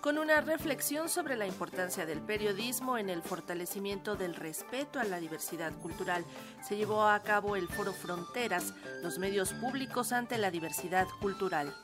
con una reflexión sobre la importancia del periodismo en el fortalecimiento del respeto a la diversidad cultural. Se llevó a cabo el Foro Fronteras, los medios públicos ante la diversidad cultural.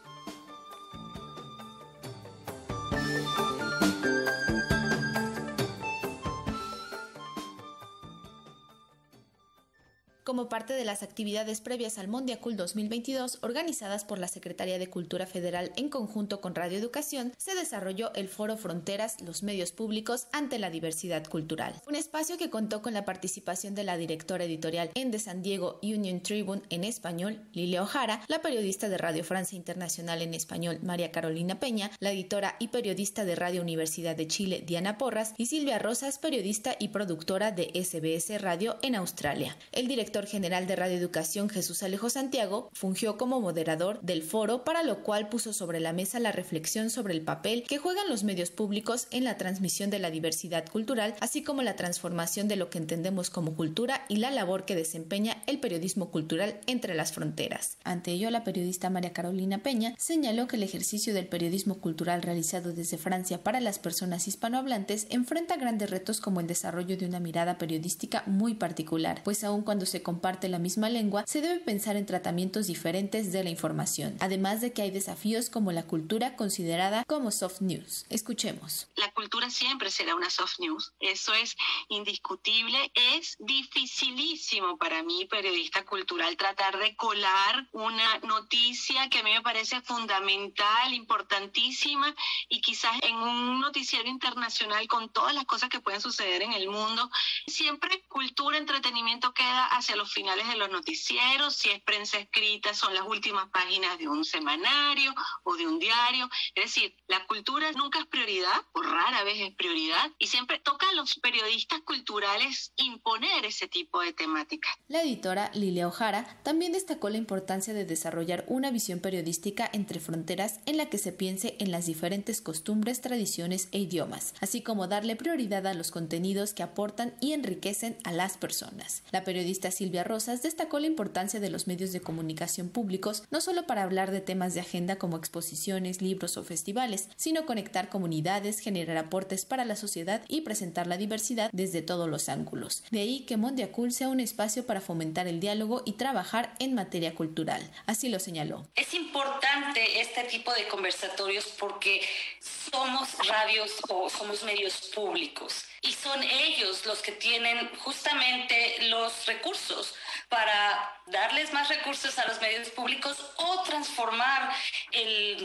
Como parte de las actividades previas al Mondiacul 2022 organizadas por la Secretaría de Cultura Federal en conjunto con Radio Educación, se desarrolló el Foro Fronteras, los medios públicos ante la diversidad cultural, un espacio que contó con la participación de la directora editorial en de San Diego Union Tribune en español, Lilia Ojara, la periodista de Radio Francia Internacional en español, María Carolina Peña, la editora y periodista de Radio Universidad de Chile, Diana Porras, y Silvia Rosas, periodista y productora de SBS Radio en Australia. El director general de Radio Educación, Jesús Alejo Santiago, fungió como moderador del foro, para lo cual puso sobre la mesa la reflexión sobre el papel que juegan los medios públicos en la transmisión de la diversidad cultural, así como la transformación de lo que entendemos como cultura y la labor que desempeña el periodismo cultural entre las fronteras. Ante ello, la periodista María Carolina Peña señaló que el ejercicio del periodismo cultural realizado desde Francia para las personas hispanohablantes enfrenta grandes retos como el desarrollo de una mirada periodística muy particular, pues aun cuando se comparte la misma lengua, se debe pensar en tratamientos diferentes de la información, además de que hay desafíos como la cultura considerada como soft news. Escuchemos. Cultura siempre será una soft news, eso es indiscutible. Es dificilísimo para mí, periodista cultural, tratar de colar una noticia que a mí me parece fundamental, importantísima y quizás en un noticiero internacional con todas las cosas que pueden suceder en el mundo, siempre cultura, entretenimiento queda hacia los finales de los noticieros, si es prensa escrita son las últimas páginas de un semanario o de un diario. Es decir, la cultura nunca es prioridad, o rara vez es prioridad, y siempre toca a los periodistas culturales imponer ese tipo de temáticas. La editora Lilia Ojara también destacó la importancia de desarrollar una visión periodística entre fronteras en la que se piense en las diferentes costumbres, tradiciones e idiomas, así como darle prioridad a los contenidos que aportan y enriquecen a las personas. La periodista Silvia Rosas destacó la importancia de los medios de comunicación públicos no solo para hablar de temas de agenda como exposiciones, libros o festivales, sino conectar comunidades, generar aportes para la sociedad y presentar la diversidad desde todos los ángulos. De ahí que Mondiacul sea un espacio para fomentar el diálogo y trabajar en materia cultural. Así lo señaló. Es importante este tipo de conversatorios porque somos radios o somos medios públicos y son ellos los que tienen justamente los recursos para darles más recursos a los medios públicos o transformar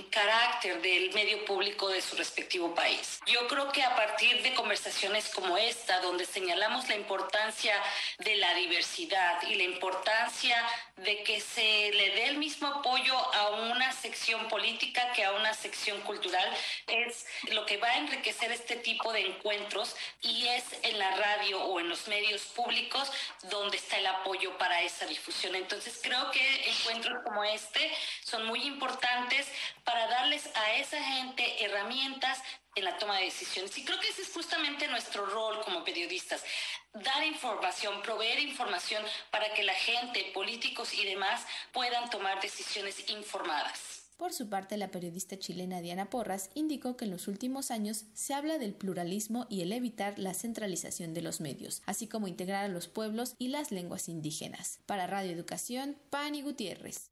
carácter del medio público de su respectivo país. Yo creo que a partir de conversaciones como esta, donde señalamos la importancia de la diversidad y la importancia de que se le dé el mismo apoyo a una sección política que a una sección cultural, es lo que va a enriquecer este tipo de encuentros y es en la radio o en los medios públicos donde está el apoyo para esa difusión. Entonces creo que encuentros como este son muy importantes para darles a esa gente herramientas en la toma de decisiones. Y creo que ese es justamente nuestro rol como periodistas, dar información, proveer información para que la gente, políticos y demás puedan tomar decisiones informadas. Por su parte, la periodista chilena Diana Porras indicó que en los últimos años se habla del pluralismo y el evitar la centralización de los medios, así como integrar a los pueblos y las lenguas indígenas. Para Radio Educación, Pani Gutiérrez.